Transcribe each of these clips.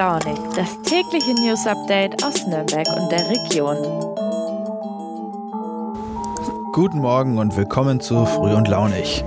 Launig, das tägliche News Update aus Nürnberg und der Region. Guten Morgen und willkommen zu Früh und Launig.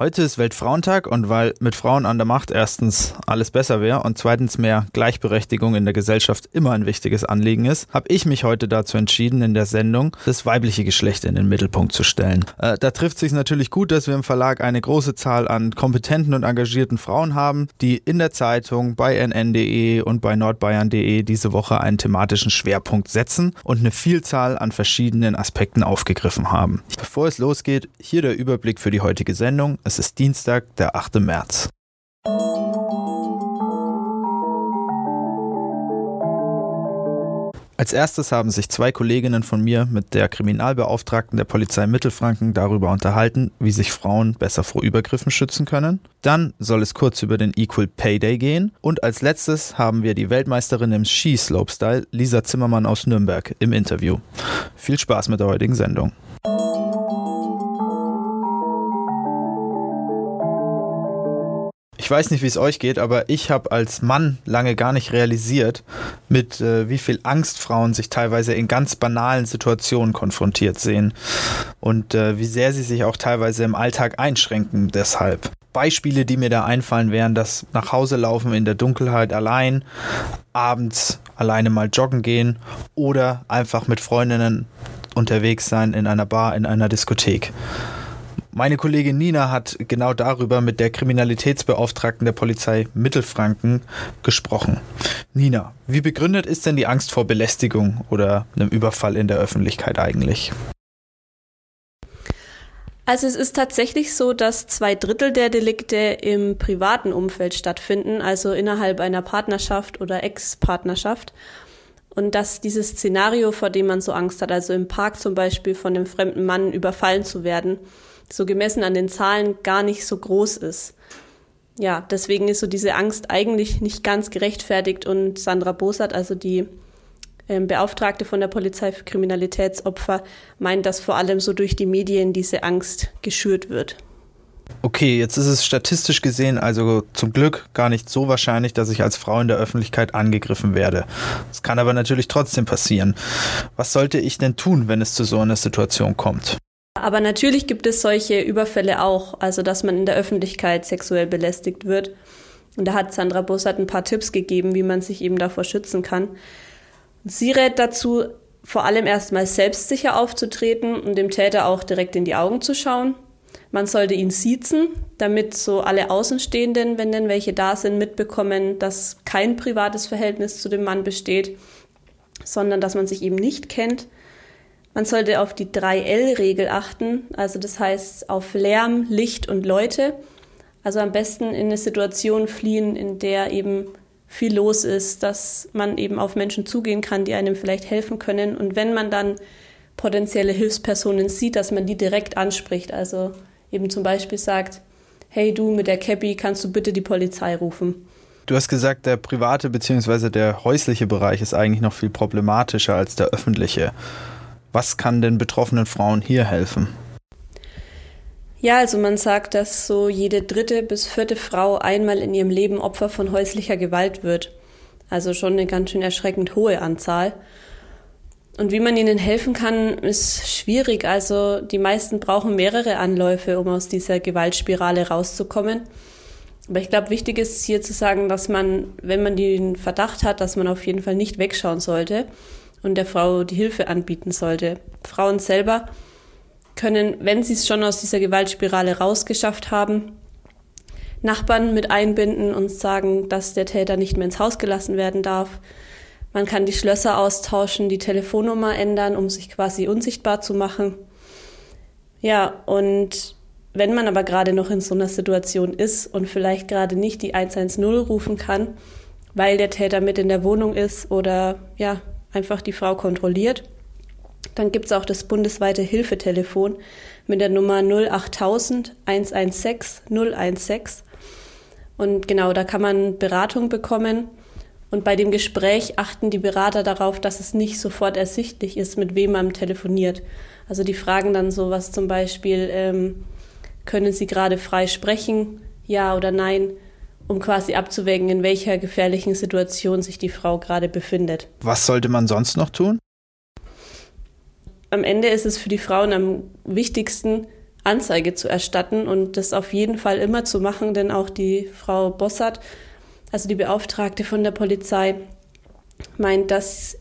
Heute ist Weltfrauentag und weil mit Frauen an der Macht erstens alles besser wäre und zweitens mehr Gleichberechtigung in der Gesellschaft immer ein wichtiges Anliegen ist, habe ich mich heute dazu entschieden, in der Sendung das weibliche Geschlecht in den Mittelpunkt zu stellen. Äh, da trifft sich natürlich gut, dass wir im Verlag eine große Zahl an kompetenten und engagierten Frauen haben, die in der Zeitung, bei nn.de und bei nordbayern.de diese Woche einen thematischen Schwerpunkt setzen und eine Vielzahl an verschiedenen Aspekten aufgegriffen haben. Bevor es losgeht, hier der Überblick für die heutige Sendung. Es ist Dienstag, der 8. März. Als erstes haben sich zwei Kolleginnen von mir mit der Kriminalbeauftragten der Polizei Mittelfranken darüber unterhalten, wie sich Frauen besser vor Übergriffen schützen können. Dann soll es kurz über den Equal Pay Day gehen. Und als letztes haben wir die Weltmeisterin im Skislopestyle, Lisa Zimmermann aus Nürnberg, im Interview. Viel Spaß mit der heutigen Sendung. Ich weiß nicht, wie es euch geht, aber ich habe als Mann lange gar nicht realisiert, mit äh, wie viel Angst Frauen sich teilweise in ganz banalen Situationen konfrontiert sehen und äh, wie sehr sie sich auch teilweise im Alltag einschränken deshalb. Beispiele, die mir da einfallen, wären das nach Hause laufen in der Dunkelheit allein, abends alleine mal joggen gehen oder einfach mit Freundinnen unterwegs sein in einer Bar, in einer Diskothek. Meine Kollegin Nina hat genau darüber mit der Kriminalitätsbeauftragten der Polizei Mittelfranken gesprochen. Nina, wie begründet ist denn die Angst vor Belästigung oder einem Überfall in der Öffentlichkeit eigentlich? Also es ist tatsächlich so, dass zwei Drittel der Delikte im privaten Umfeld stattfinden, also innerhalb einer Partnerschaft oder Ex-Partnerschaft. Und dass dieses Szenario, vor dem man so Angst hat, also im Park zum Beispiel von einem fremden Mann überfallen zu werden, so gemessen an den Zahlen gar nicht so groß ist. Ja, deswegen ist so diese Angst eigentlich nicht ganz gerechtfertigt und Sandra Bosat, also die ähm, Beauftragte von der Polizei für Kriminalitätsopfer, meint, dass vor allem so durch die Medien diese Angst geschürt wird. Okay, jetzt ist es statistisch gesehen also zum Glück gar nicht so wahrscheinlich, dass ich als Frau in der Öffentlichkeit angegriffen werde. Es kann aber natürlich trotzdem passieren. Was sollte ich denn tun, wenn es zu so einer Situation kommt? Aber natürlich gibt es solche Überfälle auch, also dass man in der Öffentlichkeit sexuell belästigt wird. Und da hat Sandra Bussard ein paar Tipps gegeben, wie man sich eben davor schützen kann. Sie rät dazu, vor allem erstmal selbstsicher aufzutreten und dem Täter auch direkt in die Augen zu schauen. Man sollte ihn siezen, damit so alle Außenstehenden, wenn denn welche da sind, mitbekommen, dass kein privates Verhältnis zu dem Mann besteht, sondern dass man sich eben nicht kennt. Man sollte auf die 3L-Regel achten, also das heißt auf Lärm, Licht und Leute. Also am besten in eine Situation fliehen, in der eben viel los ist, dass man eben auf Menschen zugehen kann, die einem vielleicht helfen können. Und wenn man dann potenzielle Hilfspersonen sieht, dass man die direkt anspricht. Also eben zum Beispiel sagt, hey du mit der Cappy, kannst du bitte die Polizei rufen? Du hast gesagt, der private bzw. der häusliche Bereich ist eigentlich noch viel problematischer als der öffentliche. Was kann den betroffenen Frauen hier helfen? Ja, also man sagt, dass so jede dritte bis vierte Frau einmal in ihrem Leben Opfer von häuslicher Gewalt wird. Also schon eine ganz schön erschreckend hohe Anzahl. Und wie man ihnen helfen kann, ist schwierig. Also die meisten brauchen mehrere Anläufe, um aus dieser Gewaltspirale rauszukommen. Aber ich glaube, wichtig ist hier zu sagen, dass man, wenn man den Verdacht hat, dass man auf jeden Fall nicht wegschauen sollte und der Frau die Hilfe anbieten sollte. Frauen selber können, wenn sie es schon aus dieser Gewaltspirale rausgeschafft haben, Nachbarn mit einbinden und sagen, dass der Täter nicht mehr ins Haus gelassen werden darf. Man kann die Schlösser austauschen, die Telefonnummer ändern, um sich quasi unsichtbar zu machen. Ja, und wenn man aber gerade noch in so einer Situation ist und vielleicht gerade nicht die 110 rufen kann, weil der Täter mit in der Wohnung ist oder ja, einfach die Frau kontrolliert. Dann gibt es auch das bundesweite Hilfetelefon mit der Nummer 08000 116 016. Und genau, da kann man Beratung bekommen. Und bei dem Gespräch achten die Berater darauf, dass es nicht sofort ersichtlich ist, mit wem man telefoniert. Also die fragen dann sowas zum Beispiel, ähm, können Sie gerade frei sprechen? Ja oder nein? Um quasi abzuwägen, in welcher gefährlichen Situation sich die Frau gerade befindet. Was sollte man sonst noch tun? Am Ende ist es für die Frauen am wichtigsten, Anzeige zu erstatten und das auf jeden Fall immer zu machen, denn auch die Frau Bossert, also die Beauftragte von der Polizei, meint, dass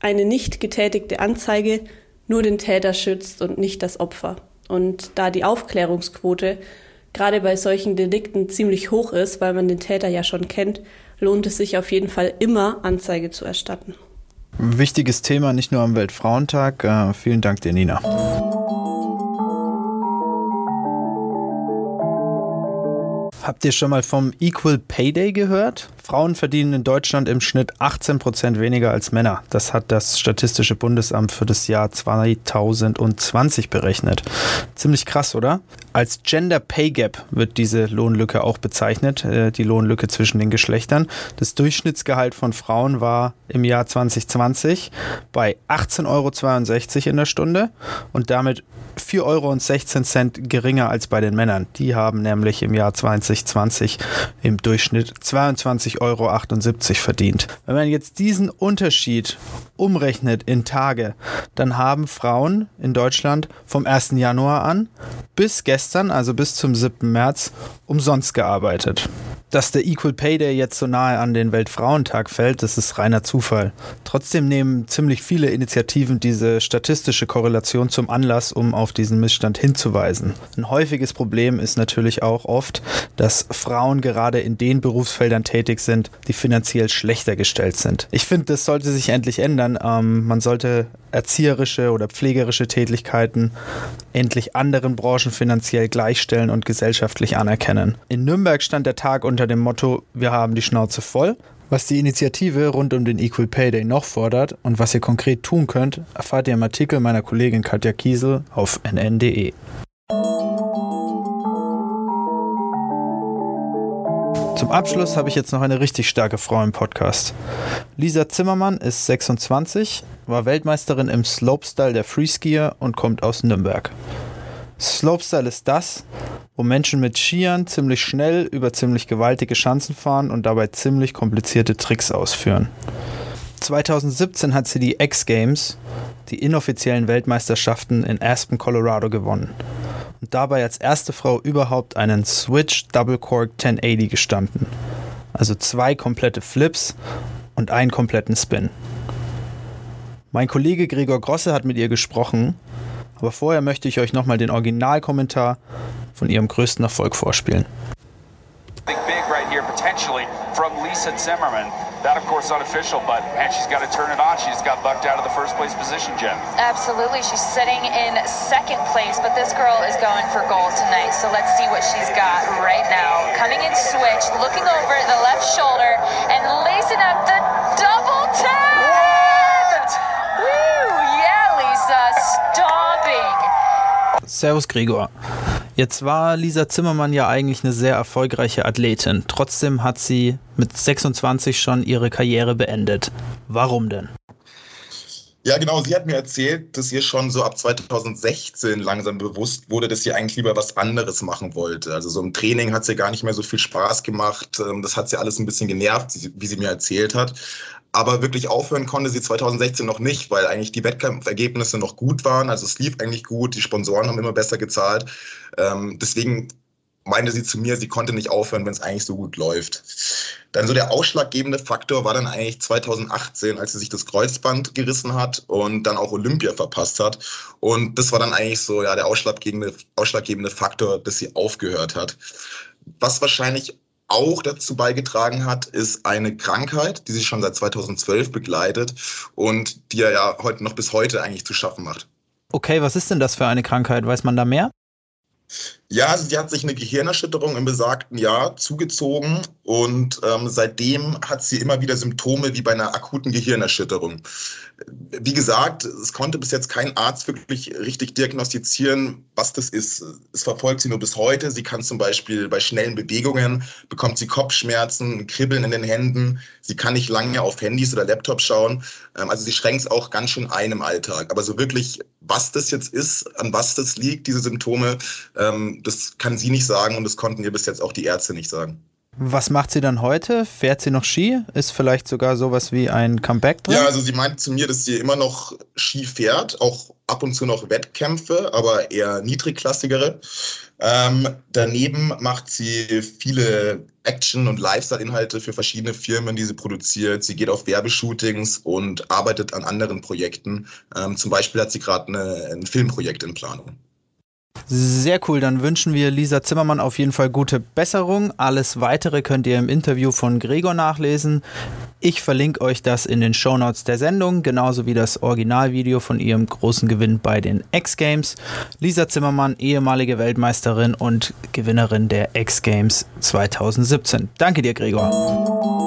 eine nicht getätigte Anzeige nur den Täter schützt und nicht das Opfer. Und da die Aufklärungsquote gerade bei solchen Delikten ziemlich hoch ist, weil man den Täter ja schon kennt, lohnt es sich auf jeden Fall immer, Anzeige zu erstatten. Wichtiges Thema, nicht nur am Weltfrauentag. Äh, vielen Dank dir, Nina. Habt ihr schon mal vom Equal Pay Day gehört? Frauen verdienen in Deutschland im Schnitt 18 Prozent weniger als Männer. Das hat das Statistische Bundesamt für das Jahr 2020 berechnet. Ziemlich krass, oder? Als Gender Pay Gap wird diese Lohnlücke auch bezeichnet, äh, die Lohnlücke zwischen den Geschlechtern. Das Durchschnittsgehalt von Frauen war im Jahr 2020 bei 18,62 Euro in der Stunde und damit 4,16 Euro geringer als bei den Männern. Die haben nämlich im Jahr 2020 im Durchschnitt 22,78 Euro verdient. Wenn man jetzt diesen Unterschied umrechnet in Tage, dann haben Frauen in Deutschland vom 1. Januar an bis gestern, also bis zum 7. März, umsonst gearbeitet. Dass der Equal Pay Day jetzt so nahe an den Weltfrauentag fällt, das ist reiner Zufall. Trotzdem nehmen ziemlich viele Initiativen diese statistische Korrelation zum Anlass, um auf diesen Missstand hinzuweisen. Ein häufiges Problem ist natürlich auch oft, dass Frauen gerade in den Berufsfeldern tätig sind, die finanziell schlechter gestellt sind. Ich finde, das sollte sich endlich ändern. Ähm, man sollte erzieherische oder pflegerische Tätigkeiten endlich anderen Branchen finanziell gleichstellen und gesellschaftlich anerkennen. In Nürnberg stand der Tag unter dem Motto Wir haben die Schnauze voll. Was die Initiative rund um den Equal Pay Day noch fordert und was ihr konkret tun könnt, erfahrt ihr im Artikel meiner Kollegin Katja Kiesel auf nn.de. Zum Abschluss habe ich jetzt noch eine richtig starke Frau im Podcast. Lisa Zimmermann ist 26, war Weltmeisterin im Slopestyle der Freeskier und kommt aus Nürnberg. Slopestyle ist das, wo Menschen mit Skiern ziemlich schnell über ziemlich gewaltige Schanzen fahren und dabei ziemlich komplizierte Tricks ausführen. 2017 hat sie die X Games, die inoffiziellen Weltmeisterschaften in Aspen, Colorado gewonnen und dabei als erste Frau überhaupt einen Switch Double Cork 1080 gestanden. Also zwei komplette Flips und einen kompletten Spin. Mein Kollege Gregor Grosse hat mit ihr gesprochen, aber vorher möchte ich euch nochmal den Originalkommentar von ihrem größten Erfolg vorspielen. Lisa Zimmerman. That, of course, unofficial, but man, she's got to turn it on. She just got bucked out of the first place position, Jim. Absolutely. She's sitting in second place, but this girl is going for gold tonight. So let's see what she's got right now. Coming in switch, looking over the left shoulder, and lacing up the double tap. Woo! Yeah, Lisa, stomping. Servus, Gregor. Jetzt war Lisa Zimmermann ja eigentlich eine sehr erfolgreiche Athletin. Trotzdem hat sie mit 26 schon ihre Karriere beendet. Warum denn? Ja, genau. Sie hat mir erzählt, dass ihr schon so ab 2016 langsam bewusst wurde, dass sie eigentlich lieber was anderes machen wollte. Also so im Training hat sie gar nicht mehr so viel Spaß gemacht. Ähm, das hat sie alles ein bisschen genervt, wie sie mir erzählt hat. Aber wirklich aufhören konnte sie 2016 noch nicht, weil eigentlich die Wettkampfergebnisse noch gut waren. Also es lief eigentlich gut, die Sponsoren haben immer besser gezahlt. Ähm, deswegen meinte sie zu mir, sie konnte nicht aufhören, wenn es eigentlich so gut läuft. Dann so der ausschlaggebende Faktor war dann eigentlich 2018, als sie sich das Kreuzband gerissen hat und dann auch Olympia verpasst hat. Und das war dann eigentlich so ja der ausschlaggebende, ausschlaggebende Faktor, dass sie aufgehört hat. Was wahrscheinlich auch dazu beigetragen hat, ist eine Krankheit, die sich schon seit 2012 begleitet und die er ja heute noch bis heute eigentlich zu schaffen macht. Okay, was ist denn das für eine Krankheit? Weiß man da mehr? Ja, also sie hat sich eine Gehirnerschütterung im besagten Jahr zugezogen und ähm, seitdem hat sie immer wieder Symptome wie bei einer akuten Gehirnerschütterung. Wie gesagt, es konnte bis jetzt kein Arzt wirklich richtig diagnostizieren, was das ist. Es verfolgt sie nur bis heute. Sie kann zum Beispiel bei schnellen Bewegungen, bekommt sie Kopfschmerzen, Kribbeln in den Händen. Sie kann nicht lange auf Handys oder Laptops schauen. Ähm, also sie schränkt es auch ganz schön ein im Alltag. Aber so wirklich, was das jetzt ist, an was das liegt, diese Symptome, ähm, das kann sie nicht sagen und das konnten ihr bis jetzt auch die Ärzte nicht sagen. Was macht sie dann heute? Fährt sie noch Ski? Ist vielleicht sogar sowas wie ein Comeback drin? Ja, also sie meint zu mir, dass sie immer noch Ski fährt, auch ab und zu noch Wettkämpfe, aber eher niedrigklassigere. Ähm, daneben macht sie viele Action- und Lifestyle-Inhalte für verschiedene Firmen, die sie produziert. Sie geht auf Werbeshootings und arbeitet an anderen Projekten. Ähm, zum Beispiel hat sie gerade ein Filmprojekt in Planung. Sehr cool, dann wünschen wir Lisa Zimmermann auf jeden Fall gute Besserung. Alles weitere könnt ihr im Interview von Gregor nachlesen. Ich verlinke euch das in den Shownotes der Sendung, genauso wie das Originalvideo von ihrem großen Gewinn bei den X Games. Lisa Zimmermann, ehemalige Weltmeisterin und Gewinnerin der X Games 2017. Danke dir, Gregor.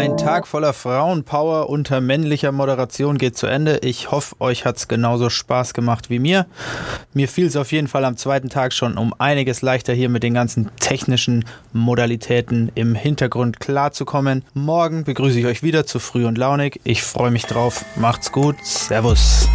Ein Tag voller Frauenpower unter männlicher Moderation geht zu Ende. Ich hoffe, euch hat es genauso Spaß gemacht wie mir. Mir fiel es auf jeden Fall am zweiten Tag schon um einiges leichter hier mit den ganzen technischen Modalitäten im Hintergrund klarzukommen. Morgen begrüße ich euch wieder zu früh und launig. Ich freue mich drauf. Macht's gut. Servus.